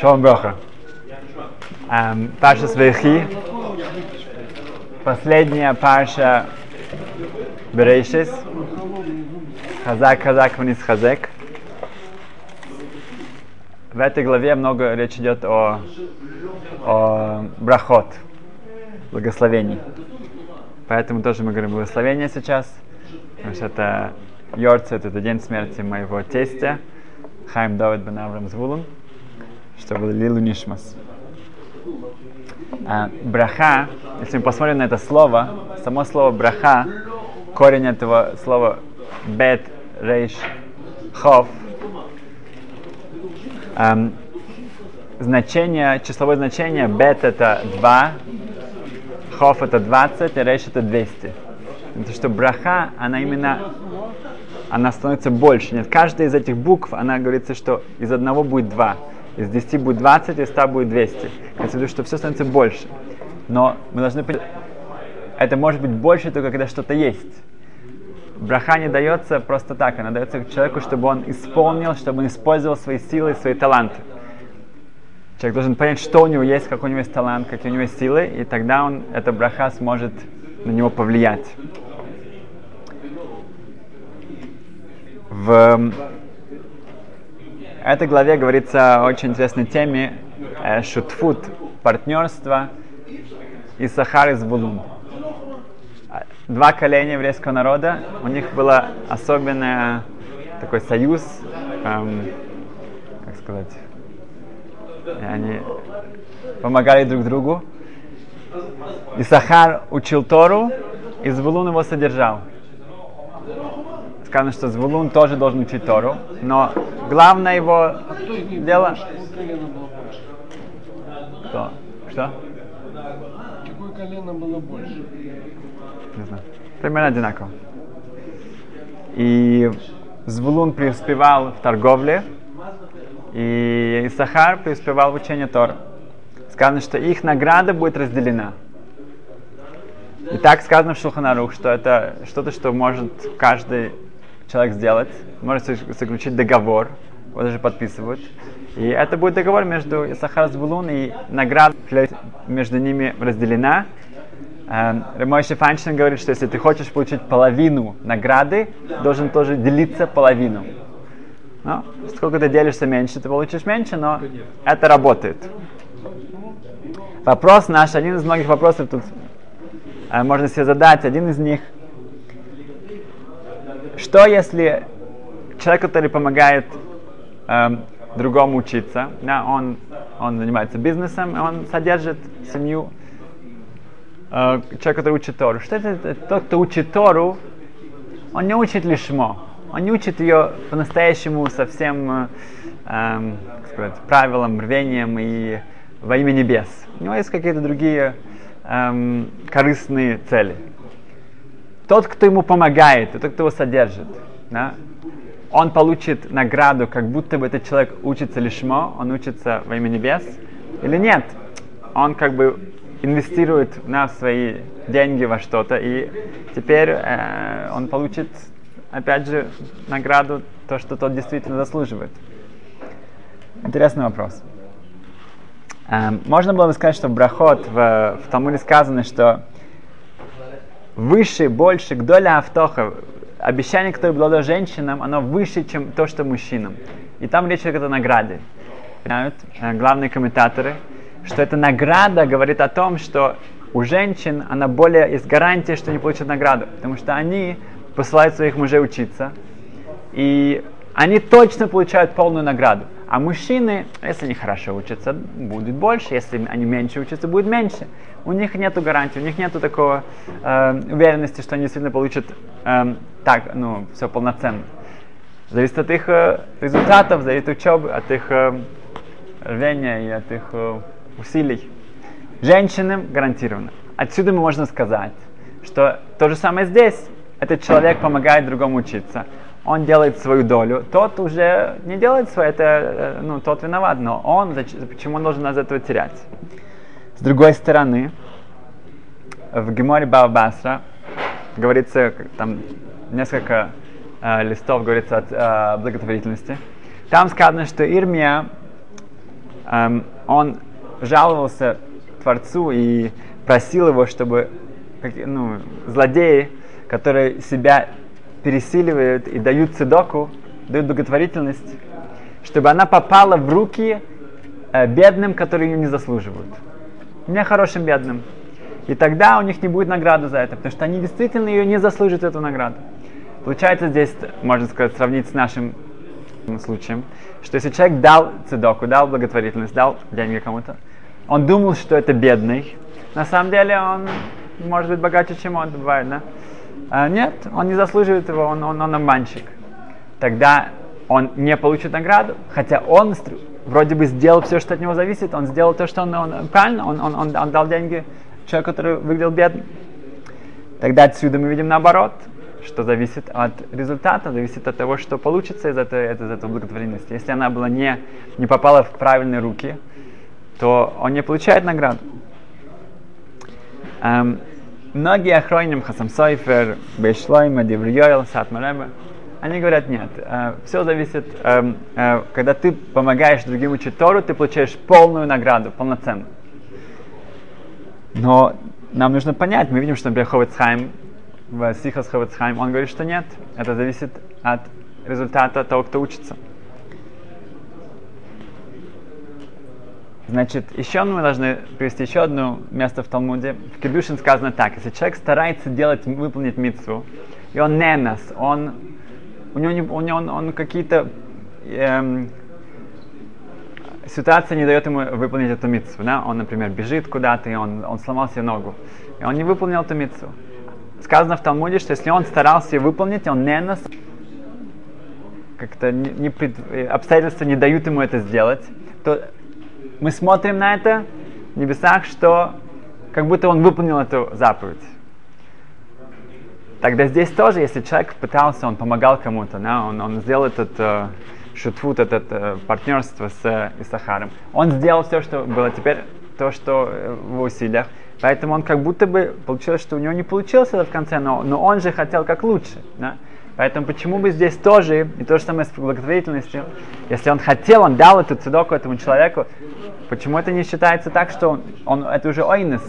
Шалом Броха. Эм, Паша Свехи. Последняя Паша Берейшис. Хазак, Хазак, вниз Хазек. В этой главе много речь идет о, о брахот, благословений. Поэтому тоже мы говорим благословение сейчас, потому что это Йорцет, это день смерти моего тестя, Хайм Давид бен Авраам Звулун, чтобы Лилу Нишмас. А, браха, если мы посмотрим на это слово, само слово браха, корень этого слова бет, рейш, хов, эм, значение, числовое значение бет это 2, хов это 20, и рейш это 200. Это что браха, она именно, она становится больше. Нет, каждая из этих букв, она говорится, что из одного будет 2, из 10 будет 20, из 100 будет 200. Имеется в что все становится больше. Но мы должны понять, это может быть больше только когда что-то есть. Браха не дается просто так, она дается человеку, чтобы он исполнил, чтобы он использовал свои силы свои таланты. Человек должен понять, что у него есть, какой у него есть талант, какие у него есть силы, и тогда он, эта браха сможет на него повлиять. В этой главе говорится о очень интересной теме э, шутфут, партнерство и Сахар из Булун. Два коления еврейского народа, у них был особенный такой союз, эм, как сказать, они помогали друг другу. Сахар учил Тору, и Звулун его содержал. Сказано, что Звулун тоже должен учить Тору, но главное его дело... Кто? Что? Какое колено было больше? Не знаю. Примерно одинаково. И Звулун преуспевал в торговле, и Исахар преуспевал в учении Тора. Сказано, что их награда будет разделена. И так сказано в Шуханарух, что это что-то, что может каждый человек сделать. Может заключить договор, его даже подписывают. И это будет договор между Исахар Звулун, и награда между ними разделена. Ремойши Фаншин говорит, что если ты хочешь получить половину награды, должен тоже делиться половину. Ну, сколько ты делишься меньше, ты получишь меньше, но это работает. Вопрос наш, один из многих вопросов тут э, можно себе задать, один из них. Что если человек, который помогает э, другому учиться, да, он, он занимается бизнесом, он содержит семью, э, человек, который учит Тору. Что это? Тот, кто учит Тору, он не учит лишмо, он не учит ее по-настоящему совсем э, э, сказать, правилам, рвением и во имя небес. У него есть какие-то другие эм, корыстные цели. Тот, кто ему помогает, тот, кто его содержит, да, он получит награду, как будто бы этот человек учится лишмо, он учится во имя небес, или нет. Он как бы инвестирует на свои деньги во что-то, и теперь э, он получит, опять же, награду, то, что тот действительно заслуживает. Интересный вопрос. Эм, можно было бы сказать, что в Брахот в, в Талмуде сказано, что выше, больше, гдоля автоха, обещание, которое было дано женщинам, оно выше, чем то, что мужчинам. И там речь идет о награде. Знают э, главные комментаторы, что эта награда говорит о том, что у женщин она более есть гарантия, что они получат награду, потому что они посылают своих мужей учиться, и они точно получают полную награду. А мужчины, если они хорошо учатся, будет больше, если они меньше учатся, будет меньше. У них нет гарантии, у них нет такого э, уверенности, что они действительно получат э, так, ну, все полноценно. Зависит от их э, результатов, зависит от учебы, от их э, рвения и от их э, усилий. Женщинам гарантированно. Отсюда мы можем сказать, что то же самое здесь. Этот человек помогает другому учиться он делает свою долю, тот уже не делает свою, это, э, ну, тот виноват, но он, почему он должен из этого терять? С другой стороны, в Геморе Баба говорится, там несколько э, листов говорится о э, благотворительности, Там сказано, что Ирмия, эм, он жаловался Творцу и просил его, чтобы ну, злодеи, которые себя пересиливают и дают цедоку, дают благотворительность, чтобы она попала в руки э, бедным, которые ее не заслуживают. Не хорошим бедным. И тогда у них не будет награды за это, потому что они действительно ее не заслуживают, эту награду. Получается здесь, можно сказать, сравнить с нашим случаем, что если человек дал цедоку, дал благотворительность, дал деньги кому-то, он думал, что это бедный, на самом деле он может быть богаче, чем он бывает, да? А нет, он не заслуживает его, он, он, он обманщик. Тогда он не получит награду, хотя он вроде бы сделал все, что от него зависит, он сделал то, что он, он правильно, он, он, он, он дал деньги человеку, который выглядел бедным. Тогда отсюда мы видим наоборот, что зависит от результата, зависит от того, что получится из этой, из этой благотворительности. Если она была не, не попала в правильные руки, то он не получает награду. Эм, многие охроним Хасам Сайфер, Бейшлойма, Девриойл, Сатмарема, они говорят, нет, э, все зависит, э, э, когда ты помогаешь другим учить Тору, ты получаешь полную награду, полноценную. Но нам нужно понять, мы видим, что, например, Ховецхайм, в Сихас Ховецхайм, он говорит, что нет, это зависит от результата того, кто учится. Значит, еще мы должны привести еще одно место в Талмуде. В Кедушин сказано так, если человек старается делать, выполнить митцву, и он не нас, он, у него, не, у него он, он какие-то эм, ситуация не дает ему выполнить эту митцву. Да? Он, например, бежит куда-то, и он, он сломал себе ногу. И он не выполнил эту митцву. Сказано в Талмуде, что если он старался ее выполнить, он не нас как-то не, не пред, обстоятельства не дают ему это сделать, то мы смотрим на это в небесах, что как будто он выполнил эту заповедь. Тогда здесь тоже, если человек пытался, он помогал кому-то, да, он, он сделал этот э, шутфут, это э, партнерство с э, Исахаром. Он сделал все, что было теперь, то, что э, в усилиях. Поэтому он как будто бы получилось, что у него не получилось это в конце, но, но он же хотел как лучше. Да? Поэтому почему бы здесь тоже, и то же самое с благотворительностью, если он хотел, он дал эту цедоку этому человеку, почему это не считается так, что он, это уже ойнес?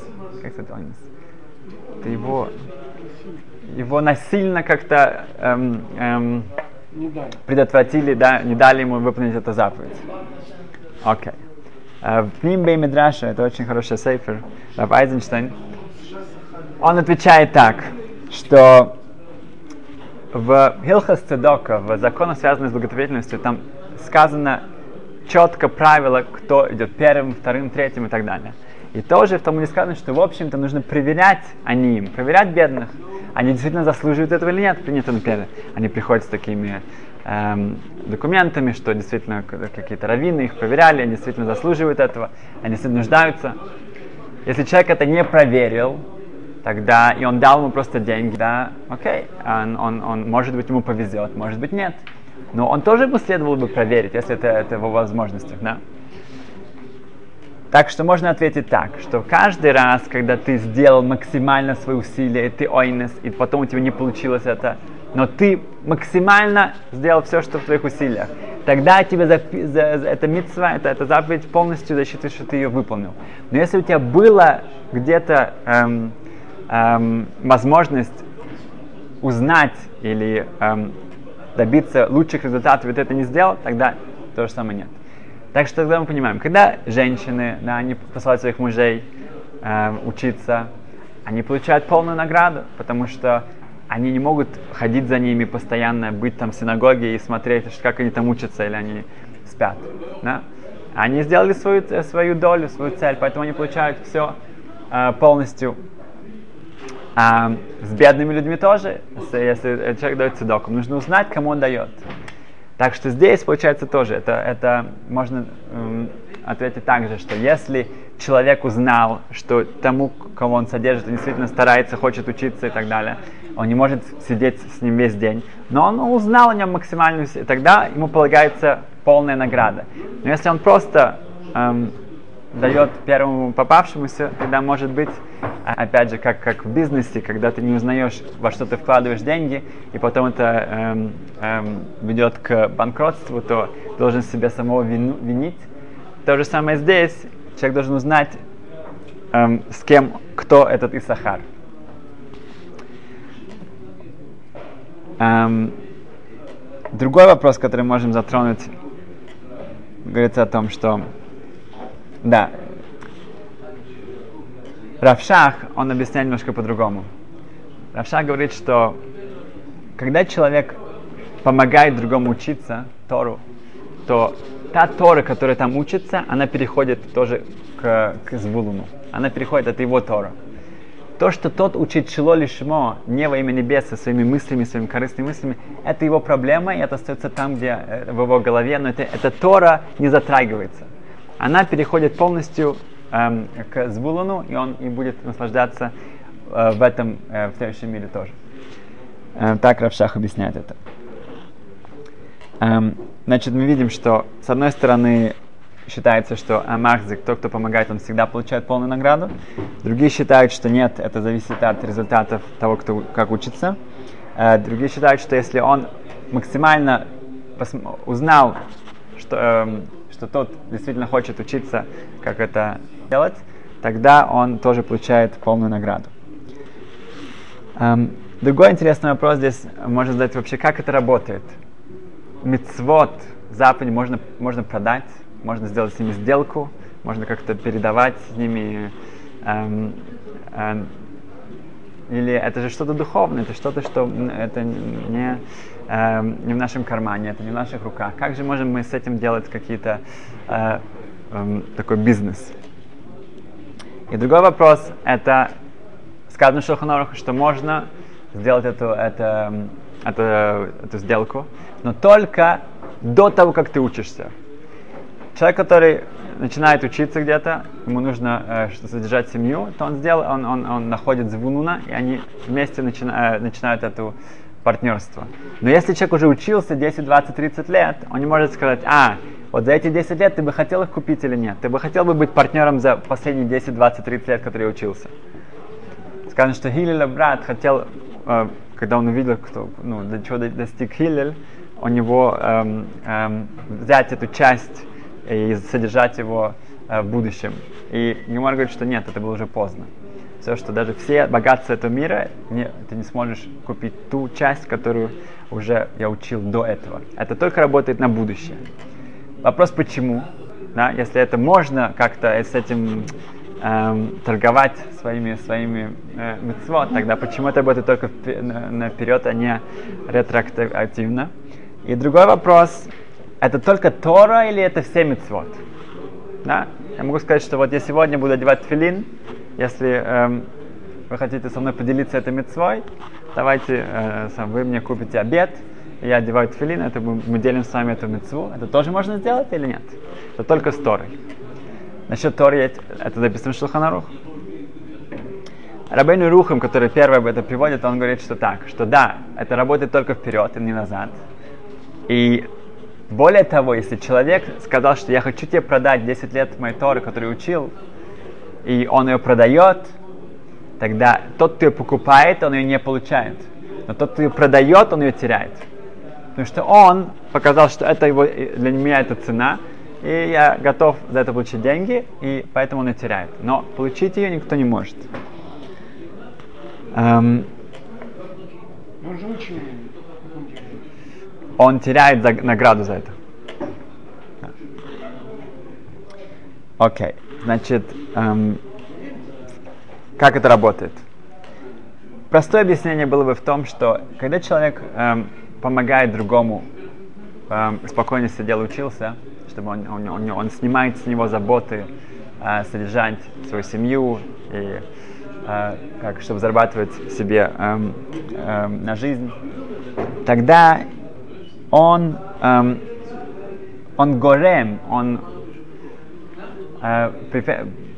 Как это ойнес? Это его, его насильно как-то эм, эм, предотвратили, да, не дали ему выполнить эту заповедь. Окей. Okay. Uh, в Нимбей Медраша, это очень хороший сейфер, Рав Айзенштейн, он отвечает так, что в Хилхас Цедока, в законах, связанных с благотворительностью, там сказано четко правило, кто идет первым, вторым, третьим и так далее. И тоже в не сказано, что, в общем-то, нужно проверять они им, проверять бедных они действительно заслуживают этого или нет. Принято, например, они приходят с такими эм, документами, что действительно какие-то раввины их проверяли, они действительно заслуживают этого, они действительно нуждаются. Если человек это не проверил, тогда и он дал ему просто деньги, да, окей, он, он, он, может быть, ему повезет, может быть, нет. Но он тоже бы следовало бы проверить, если это, это его возможностях, да. Так что можно ответить так, что каждый раз, когда ты сделал максимально свои усилия, ты ойнес, и потом у тебя не получилось это, но ты максимально сделал все, что в твоих усилиях, тогда тебе за, за, за, эта митцва, это, это заповедь полностью засчитывает, что ты ее выполнил. Но если у тебя была где-то эм, эм, возможность узнать или эм, добиться лучших результатов, ты это не сделал, тогда то же самое нет. Так что тогда мы понимаем, когда женщины, да, они посылают своих мужей э, учиться, они получают полную награду, потому что они не могут ходить за ними постоянно, быть там в синагоге и смотреть, как они там учатся или они спят. Да? Они сделали свою, свою долю, свою цель, поэтому они получают все э, полностью. А с бедными людьми тоже, если человек дает цедоку, нужно узнать, кому он дает. Так что здесь получается тоже, это, это можно эм, ответить так же, что если человек узнал, что тому, кого он содержит, он действительно старается, хочет учиться и так далее, он не может сидеть с ним весь день, но он узнал о нем максимальную, тогда ему полагается полная награда. Но если он просто эм, дает первому попавшемуся, тогда может быть, а, опять же, как, как в бизнесе, когда ты не узнаешь, во что ты вкладываешь деньги, и потом это эм, эм, ведет к банкротству, то должен себя самого вину, винить. То же самое здесь. Человек должен узнать, эм, с кем, кто этот Исахар. Эм, другой вопрос, который можем затронуть, говорится о том, что да. Равшах, он объясняет немножко по-другому. Равшах говорит, что когда человек помогает другому учиться Тору, то та Тора, которая там учится, она переходит тоже к, к Звулуну. Она переходит, это его Тора. То, что тот учит Шило Лишмо не во имя небеса, своими мыслями, своими корыстными мыслями, это его проблема, и это остается там, где э, в его голове, но это, эта Тора не затрагивается она переходит полностью эм, к Звулуну, и он и будет наслаждаться э, в этом, э, в следующем мире тоже. Э, так Равшах объясняет это. Эм, значит, мы видим, что с одной стороны считается, что Амахзик, тот, кто помогает, он всегда получает полную награду. Другие считают, что нет, это зависит от результатов того, кто как учится. Э, другие считают, что если он максимально узнал, что, э, что тот действительно хочет учиться, как это делать, тогда он тоже получает полную награду. Эм, другой интересный вопрос здесь можно задать вообще, как это работает. Мицвод, заповедь можно, можно продать, можно сделать с ними сделку, можно как-то передавать с ними эм, эм, или это же что-то духовное, это что-то, что это не, э, не в нашем кармане, это не в наших руках. Как же можем мы с этим делать какие-то э, э, такой бизнес? И другой вопрос, это сказано в Шелхоноруху, что можно сделать эту, это, эту, эту сделку, но только до того, как ты учишься. Человек, который начинает учиться где-то, ему нужно э, содержать семью, то он сделал, он, он, он находит звунуна, и они вместе начина, э, начинают это партнерство. Но если человек уже учился 10, 20, 30 лет, он не может сказать, а, вот за эти 10 лет ты бы хотел их купить или нет? Ты бы хотел бы быть партнером за последние 10, 20, 30 лет, которые учился? Сказано, что Хилеля брат хотел, э, когда он увидел, кто, ну, до чего достиг Хилель, у него эм, эм, взять эту часть и содержать его э, в будущем. И Гемор говорит, что нет, это было уже поздно. Все, что даже все богатства этого мира, не, ты не сможешь купить ту часть, которую уже я учил до этого. Это только работает на будущее. Вопрос почему? Да, если это можно как-то с этим эм, торговать своими своими э, митцвот, тогда почему это работает только наперед, а не ретроактивно? И другой вопрос, это только Тора или это все мецвод? Да? Я могу сказать, что вот я сегодня буду одевать филин, если эм, вы хотите со мной поделиться этой мецвой, давайте э, вы мне купите обед, я одеваю тфилин, это мы, мы делим с вами эту мецву. Это тоже можно сделать или нет? Это только с Торой. Насчет Торы, это записано в Шулханарух. Рабейну Рухам, который первый об этом приводит, он говорит, что так, что да, это работает только вперед и не назад. И более того, если человек сказал, что я хочу тебе продать 10 лет моей Торы, которую учил, и он ее продает, тогда тот, кто ее покупает, он ее не получает. Но тот, кто ее продает, он ее теряет. Потому что он показал, что это его, для меня это цена, и я готов за это получить деньги, и поэтому он ее теряет. Но получить ее никто не может. Эм, Он же очень он теряет за, награду за это. Окей, okay. значит, эм, как это работает? Простое объяснение было бы в том, что когда человек эм, помогает другому, эм, спокойно сидел, учился, чтобы он, он, он, он снимает с него заботы, э, содержать свою семью и э, как, чтобы зарабатывать себе эм, эм, на жизнь, тогда он, эм, он горем, он э,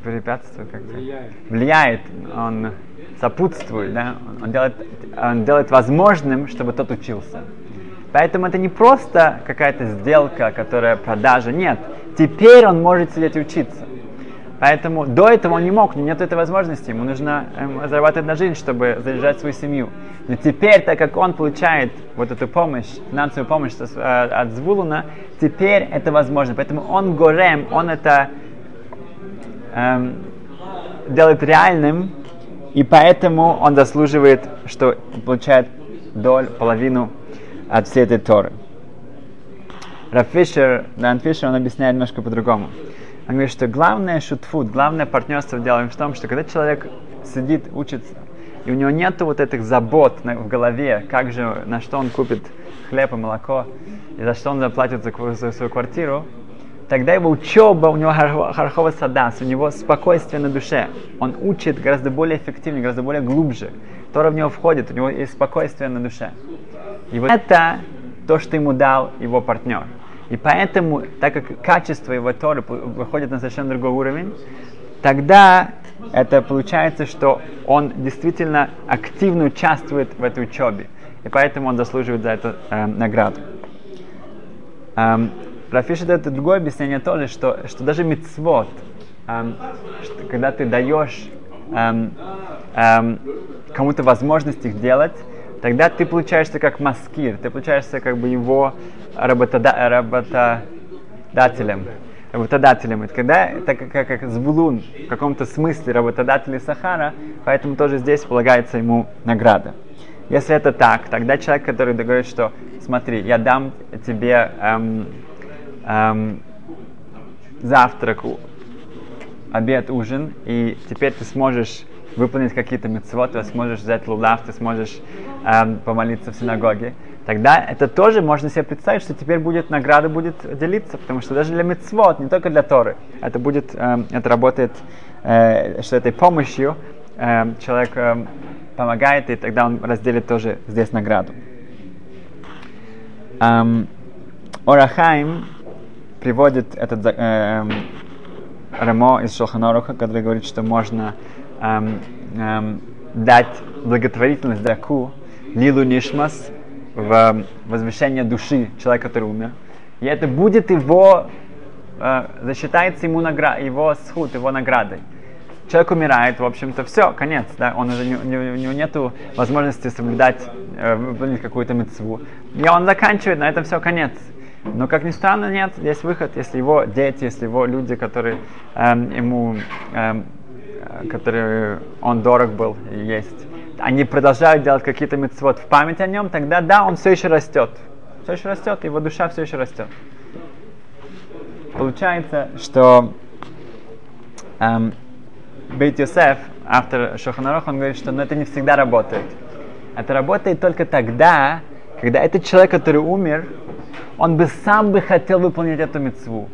препятствует, как влияет. влияет, он сопутствует, да? он, делает, он делает возможным, чтобы тот учился. Поэтому это не просто какая-то сделка, которая продажа, нет. Теперь он может сидеть и учиться. Поэтому до этого он не мог, нет этой возможности. Ему нужно эм, зарабатывать на жизнь, чтобы заряжать свою семью. Но теперь, так как он получает вот эту помощь, финансовую помощь э, от Звулуна, теперь это возможно. Поэтому он горем, он это эм, делает реальным, и поэтому он заслуживает, что получает доль, половину от всей этой Торы. Раф Фишер, Дан Фишер, он объясняет немножко по-другому. Он говорит, что главное шутфуд, главное партнерство в деле в том, что когда человек сидит, учится, и у него нет вот этих забот в голове, как же, на что он купит хлеб и молоко, и за что он заплатит за, за свою квартиру, тогда его учеба, у него хархова садас, у него спокойствие на душе. Он учит гораздо более эффективнее, гораздо более глубже. Тора в него входит, у него есть спокойствие на душе. И вот это то, что ему дал его партнер. И поэтому, так как качество его Торы выходит на совершенно другой уровень, тогда это получается, что он действительно активно участвует в этой учебе. И поэтому он заслуживает за это э, награду. Эм, Рафиша дает другое объяснение тоже, что, что даже мицвод, эм, когда ты даешь эм, эм, кому-то возможность их делать, тогда ты получаешься как маскир, ты получаешься как бы его работода, работодателем. Работодателем. Это когда, так как, как Звулун в каком-то смысле работодатель Сахара, поэтому тоже здесь полагается ему награда. Если это так, тогда человек, который говорит, что смотри, я дам тебе эм, эм, завтрак, обед, ужин, и теперь ты сможешь выполнить какие-то митцвот, ты сможешь взять лулав, ты сможешь эм, помолиться в синагоге, тогда это тоже можно себе представить, что теперь будет награда будет делиться, потому что даже для мецвод, не только для Торы, это будет, э, это работает, э, что этой помощью э, человек э, помогает, и тогда он разделит тоже здесь награду. Эм, Орахайм приводит этот э, Рамо из Шелханоруха, который говорит, что можно эм, эм, дать благотворительность драку, лилу нишмас, в возвышение души человека, который умер. И это будет его, э, засчитается ему награ- его схуд, его наградой. Человек умирает, в общем-то, все, конец, да, он уже не, не, у него нет возможности соблюдать, э, выполнить какую-то мецву. И он заканчивает, на этом все, конец. Но, как ни странно, нет, есть выход, если его дети, если его люди, которые эм, ему, эм, которые он дорог был, есть, они продолжают делать какие-то мецвод в память о нем, тогда да, он все еще растет. Все еще растет, его душа все еще растет. Получается, что эм, Бейт Йосеф, автор Шоханароха, он говорит, что ну, это не всегда работает. Это работает только тогда, когда этот человек, который умер, он бы сам бы хотел выполнить эту мецву.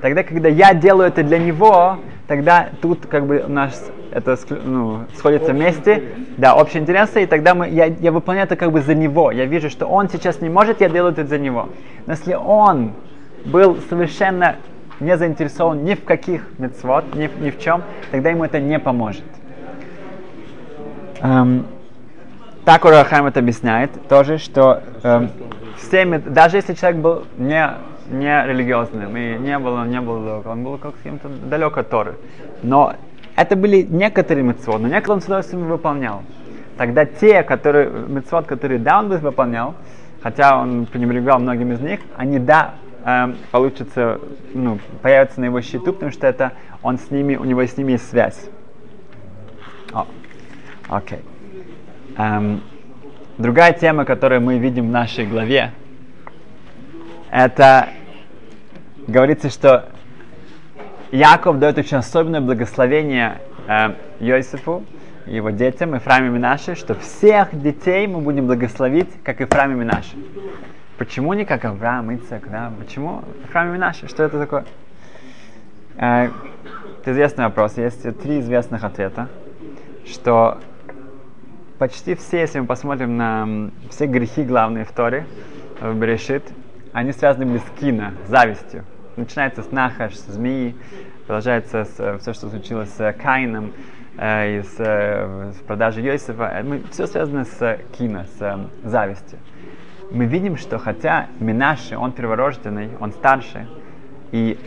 Тогда, когда я делаю это для него, тогда тут как бы у нас это ну, сходится вместе, да, общие интересы, и тогда мы, я, я выполняю это как бы за него. Я вижу, что он сейчас не может, я делаю это за него. Но если он был совершенно не заинтересован ни в каких мецвод, ни, ни в чем, тогда ему это не поможет. Эм, так Урахайм это объясняет тоже, что эм, всеми, даже если человек был не не религиозным, и не был, он не был, он был каким-то далек от Торы. Но это были некоторые митцвот, но некоторые он с удовольствием выполнял. Тогда те, которые, митцвот, которые да, он бы выполнял, хотя он пренебрегал многим из них, они да, э, получится, ну, появятся на его счету, потому что это он с ними, у него с ними есть связь. О, окей. Эм, другая тема, которую мы видим в нашей главе, это говорится, что Яков дает очень особенное благословение э, Йосифу его детям, Ефраим и Минаше, что всех детей мы будем благословить, как Ефраим и Минаше. Почему не как Авраам, Ицек, да? Почему Ефраим и Минаше? Что это такое? Э, это известный вопрос. Есть три известных ответа, что почти все, если мы посмотрим на все грехи главные в Торе, в Берешит, они связаны были с кино, завистью. Начинается с Нахаш, с змеи, продолжается с, э, все, что случилось с Каином, э, и с, э, с продажей Йосифа. Э, мы, все связано с кино, с э, завистью. Мы видим, что хотя Минаши, он перворожденный, он старший, и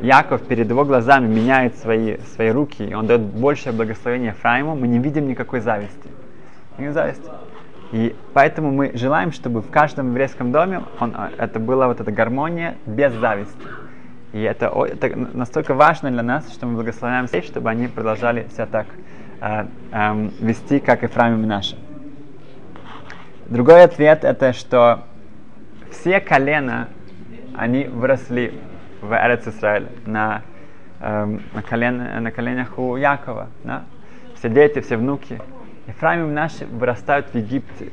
Яков перед его глазами меняет свои, свои руки, и он дает большее благословение Ефраиму, мы не видим никакой зависти. Не зависти. И поэтому мы желаем, чтобы в каждом еврейском доме он, это была вот эта гармония без зависти. И это, это настолько важно для нас, что мы благословляем всех, чтобы они продолжали себя так э, э, вести, как и Ефраим и наши. Другой ответ это, что все колена, они выросли в Эрец Израиль на, э, на, колен, на коленях у Якова. Да? Все дети, все внуки. Ефраим и наши вырастают в Египте.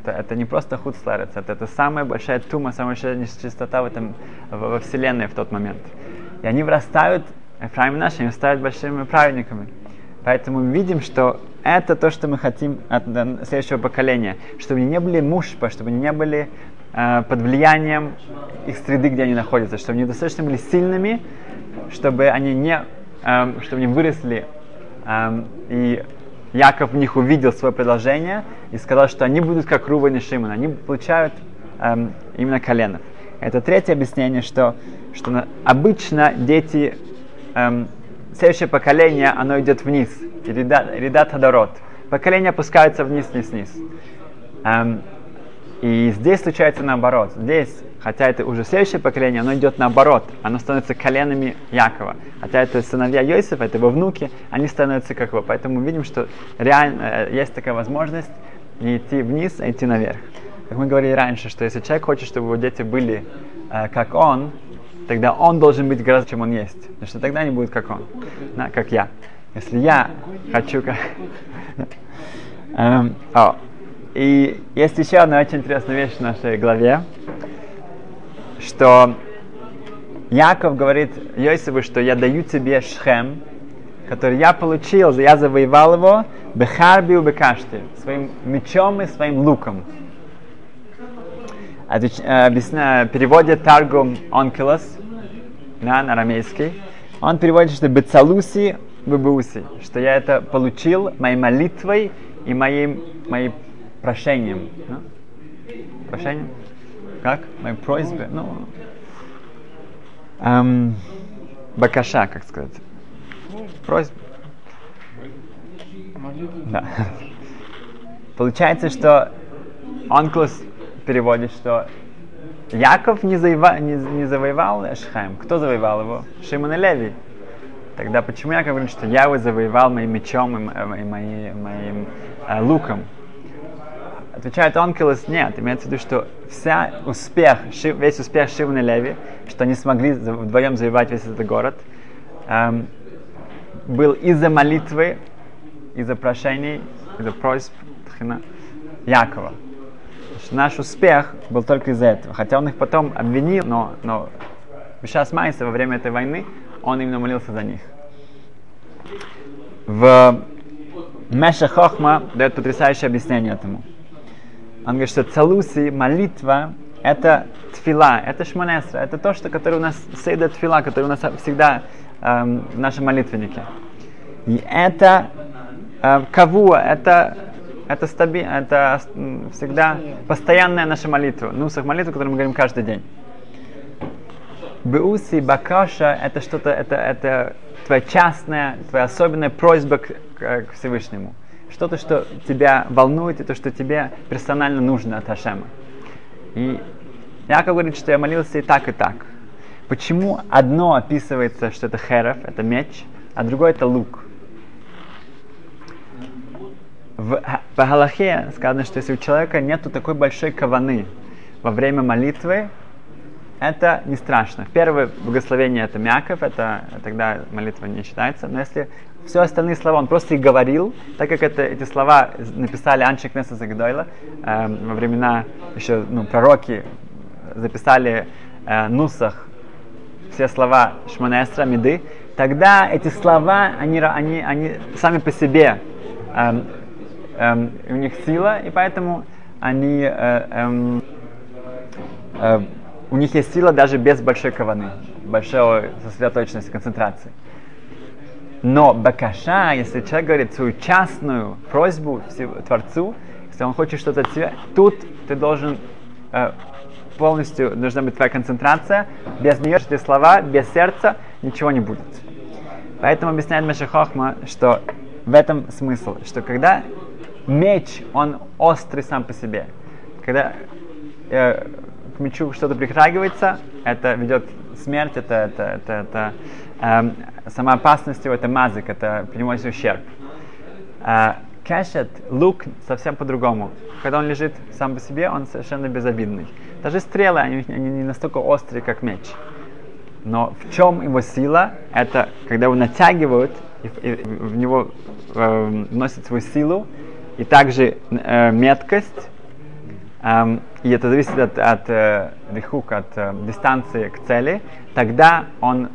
Это, это не просто хуцларец, это, это самая большая тума, самая большая нечистота в этом, во, вселенной в тот момент. И они вырастают, Ефраим наши, они ставят большими праведниками. Поэтому мы видим, что это то, что мы хотим от следующего поколения. Чтобы они не были мушпа, чтобы они не были э, под влиянием их среды, где они находятся, чтобы они достаточно были сильными, чтобы они не, э, чтобы они выросли э, и Яков в них увидел свое предложение и сказал, что они будут как Руван и Шимон, они получают эм, именно коленов. Это третье объяснение, что, что обычно дети, эм, следующее поколение, оно идет вниз, Ридат Хадорот. Поколение опускается вниз, вниз, вниз. Эм, и здесь случается наоборот. Здесь, хотя это уже следующее поколение, оно идет наоборот. Оно становится коленами Якова. Хотя это сыновья Йосифа, это его внуки, они становятся как его. Поэтому видим, что реально э, есть такая возможность идти вниз, а идти наверх. Как мы говорили раньше, что если человек хочет, чтобы его дети были э, как он, тогда он должен быть гораздо, чем он есть. Потому что тогда они будут как он, как я. Если я хочу как... um, oh. И есть еще одна очень интересная вещь в нашей главе, что Яков говорит Йосифу, что я даю тебе Шхем, который я получил, я завоевал его, Бехарби у Бекашти, своим мечом и своим луком. Объясня, переводит Таргум Онкелос на, на арамейский. Он переводит, что Бецалуси Бебуси, что я это получил моей молитвой и моим, моей прошением. Да? Прошением? Как? Моей просьбе? Ну, эм, бакаша, как сказать. Просьба. Да. Получается, что Онклус переводит, что Яков не, заева, не, не завоевал Шхайм. Кто завоевал его? Шимон и Леви. Тогда почему Яков говорит, что я его завоевал моим мечом и, и моим, моим э, луком? Отвечает Онкелос, нет, имеется в виду, что вся успех, весь успех Шивна Леви, что они смогли вдвоем завоевать весь этот город, эм, был из-за молитвы, из-за прошений, из-за просьб Тхина, Якова. Наш успех был только из-за этого. Хотя он их потом обвинил, но, но Бешас Майса во время этой войны он именно молился за них. В Меша Хохма дает потрясающее объяснение этому. Он говорит, что целуси, молитва, это тфила, это шманесра, это то, что, которое у нас, сейда тфила, который у нас всегда эм, в нашем молитвеннике. И это э, кавуа, это, это, стаби, это всегда постоянная наша молитва, нусах молитва, которую мы говорим каждый день. Беуси, бакаша, это что-то, это, это твоя частная, твоя особенная просьба к, к Всевышнему что-то, что тебя волнует, и то, что тебе персонально нужно от Хашема. И Яков говорит, что я молился и так, и так. Почему одно описывается, что это херов, это меч, а другое это лук? В, в Галахе сказано, что если у человека нет такой большой каваны во время молитвы, это не страшно. Первое благословение это мяков, это тогда молитва не считается. Но если все остальные слова, он просто их говорил, так как это, эти слова написали Анчик Неса Загдойла, э, во времена еще ну, пророки записали э, Нусах, все слова Шманестра, Меды, тогда эти слова, они, они, они сами по себе, э, э, у них сила, и поэтому они, э, э, э, у них есть сила даже без большой каваны, большой сосредоточенности, концентрации. Но бакаша, если человек говорит свою частную просьбу Творцу, если он хочет что-то от себя, тут ты должен э, полностью, должна быть твоя концентрация, без нее эти слова, без сердца, ничего не будет. Поэтому объясняет Меша Хохма, что в этом смысл, что когда меч, он острый сам по себе, когда э, к мечу что-то притрагивается, это ведет смерть, это, это, это, это э, сама опасность его, это мазык, это приносит ущерб. Э, кэшет, лук совсем по-другому. Когда он лежит сам по себе, он совершенно безобидный. Даже стрелы, они, они не настолько острые, как меч. Но в чем его сила? Это когда его натягивают, и, и в него э, вносят свою силу, и также э, меткость, эм, и это зависит от, от э, рихук, от э, дистанции к цели, тогда он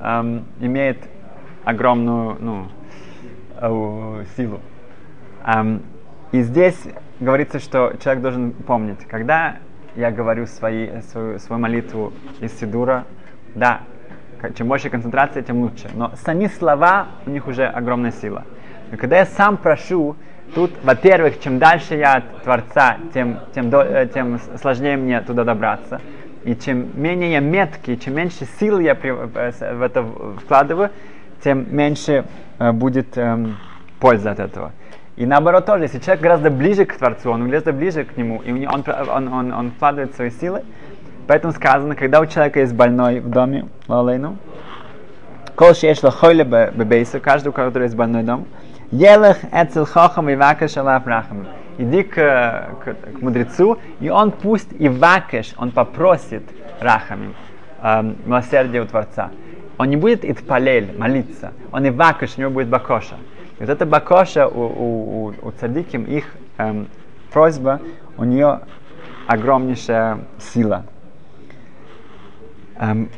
имеет огромную ну, э, силу. И здесь говорится, что человек должен помнить, когда я говорю свои, свою, свою молитву из Сидура, да, чем больше концентрации, тем лучше. Но сами слова, у них уже огромная сила. И когда я сам прошу, тут, во-первых, чем дальше я от Творца, тем, тем, до, э, тем сложнее мне туда добраться. И чем менее я меткий, чем меньше сил я э, в это вкладываю, тем меньше э, будет эм, польза от этого. И наоборот тоже, если человек гораздо ближе к Творцу, он гораздо ближе к Нему, и он, он, он, он вкладывает свои силы, поэтому сказано, когда у человека есть больной в доме, лалейну, каждый, у которого есть больной дом, елех эцел хохам и вакеш алаф рахам. Иди к, к, к мудрецу, и он пусть и вакеш, он попросит рахами, эм, милосердие у Творца. Он не будет итпалель, молиться, он и вакеш, у него будет бакоша. И вот эта бакоша у, у, у, у цадиким, их эм, просьба, у нее огромнейшая сила. Эм,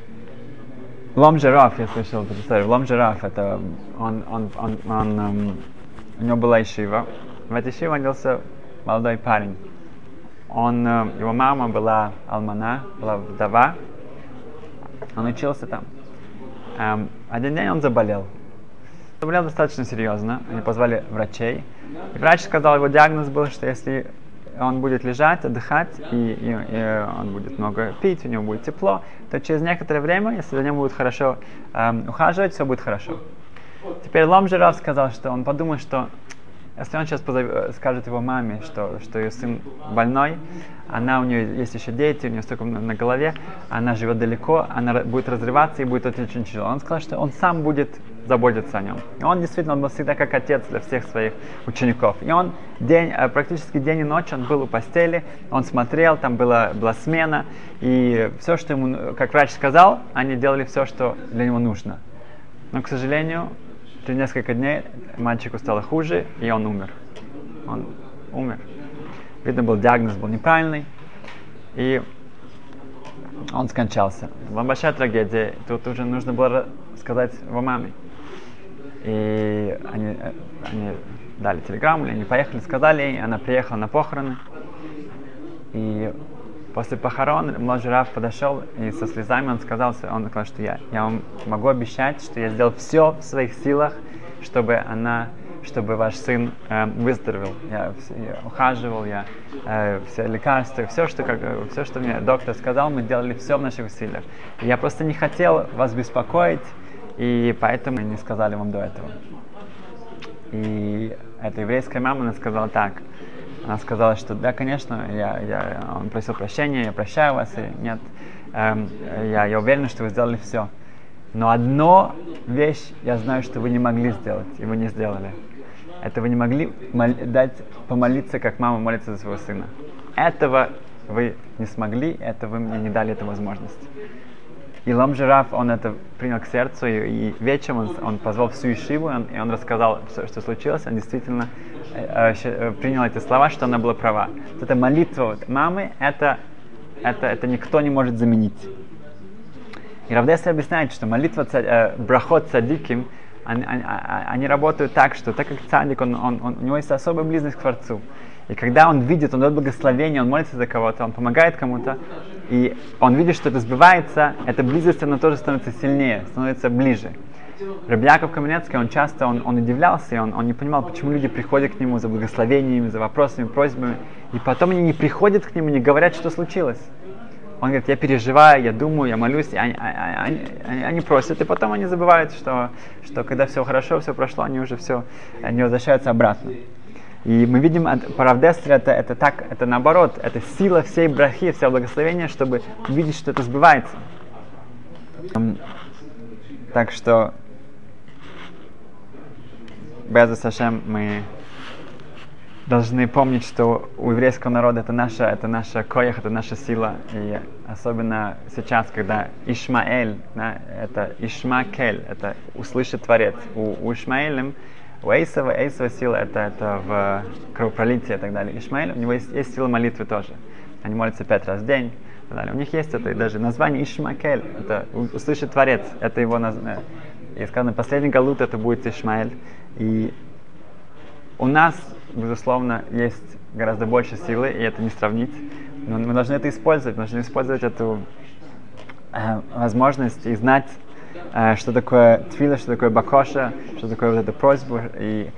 Лом Жираф, я слышал эту историю. Лом Жираф, это он, он, он, он, эм, у него была ишива. В этой ишиве родился молодой парень. Он, его мама была алмана, была вдова. Он учился там. Эм, один день он заболел. Заболел достаточно серьезно. Они позвали врачей. И врач сказал, его диагноз был, что если он будет лежать, отдыхать, и, и, и он будет много пить, у него будет тепло, то через некоторое время, если за ним будут хорошо эм, ухаживать, все будет хорошо. Теперь Лом Жиров сказал, что он подумал, что если он сейчас позов... скажет его маме, что, что ее сын больной, она у нее есть еще дети, у нее столько на голове, она живет далеко, она будет разрываться и будет очень тяжело. Он сказал, что он сам будет заботиться о нем. И он действительно он был всегда как отец для всех своих учеников. И он день, э, практически день и ночь он был у постели, он смотрел, там была, была смена, и все, что ему, как врач сказал, они делали все, что для него нужно. Но, к сожалению, через несколько дней мальчику стало хуже, и он умер. Он умер. Видно, был диагноз был неправильный, и он скончался. Была большая трагедия. Тут уже нужно было сказать его маме. И они, э, они дали телеграмму, они поехали, сказали ей, она приехала на похороны. И после похорон младший Раф подошел и со слезами он сказал, он сказал, что я, я вам могу обещать, что я сделал все в своих силах, чтобы она чтобы ваш сын э, выздоровел. Я, я ухаживал, я э, все лекарства, все что, как, все, что мне доктор сказал, мы делали все в наших усилиях. И я просто не хотел вас беспокоить, и поэтому не сказали вам до этого. И эта еврейская мама, она сказала так. Она сказала, что да, конечно, я, я, он просил прощения, я прощаю вас, и нет, эм, я, я уверена, что вы сделали все. Но одно вещь я знаю, что вы не могли сделать, и вы не сделали. Это вы не могли дать помолиться, как мама молится за своего сына. Этого вы не смогли, это вы мне не дали эту возможность. И Лом Жираф, он это принял к сердцу, и, и вечером он, он позвал всю Ишиву, он, и он рассказал, что, что случилось. Он действительно э, э, принял эти слова, что она была права. Вот эта молитва вот, мамы, это, это, это никто не может заменить. И Равдеса объясняет, что молитва э, брахот цадиким, они, они, они работают так, что так как цадик, он, он, он, у него есть особая близость к Творцу. И когда он видит, он дает благословение, он молится за кого-то, он помогает кому-то, и он видит, что это сбивается, эта близость, она тоже становится сильнее, становится ближе. Рабьяков Каменецкий, он часто он, он удивлялся, и он, он не понимал, почему люди приходят к нему за благословениями, за вопросами, просьбами, и потом они не приходят к нему, не говорят, что случилось. он говорит, я переживаю, я думаю, я молюсь, и они, они, они, они просят, и потом они забывают, что, что когда все хорошо, все прошло, они уже все, они возвращаются обратно. И мы видим, Паравдестра это, это так, это наоборот, это сила всей брахи, все благословения, чтобы увидеть, что это сбывается. Так что Беза Сашем мы должны помнить, что у еврейского народа это наша, это наша коях, это наша сила. И особенно сейчас, когда Ишмаэль, да, это Ишмакель, это услышит Творец. У, у Ишмаэлем, у Эйсова, Эйсова сила это, это в кровопролитии и так далее. Ишмаэль, у него есть, есть сила молитвы тоже. Они молятся пять раз в день. И так далее. У них есть это и даже название Ишмакель, это услышит Творец, это его название. И сказано, последний галут это будет Ишмаэль. И у нас, безусловно, есть гораздо больше силы, и это не сравнить. Но мы должны это использовать, мы должны использовать эту э, возможность и знать, э, что такое твила, что такое бакоша, что такое вот эта просьба, и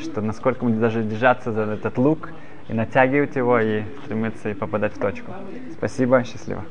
что насколько мы должны держаться за этот лук, и натягивать его, и стремиться и попадать в точку. Спасибо, счастливо.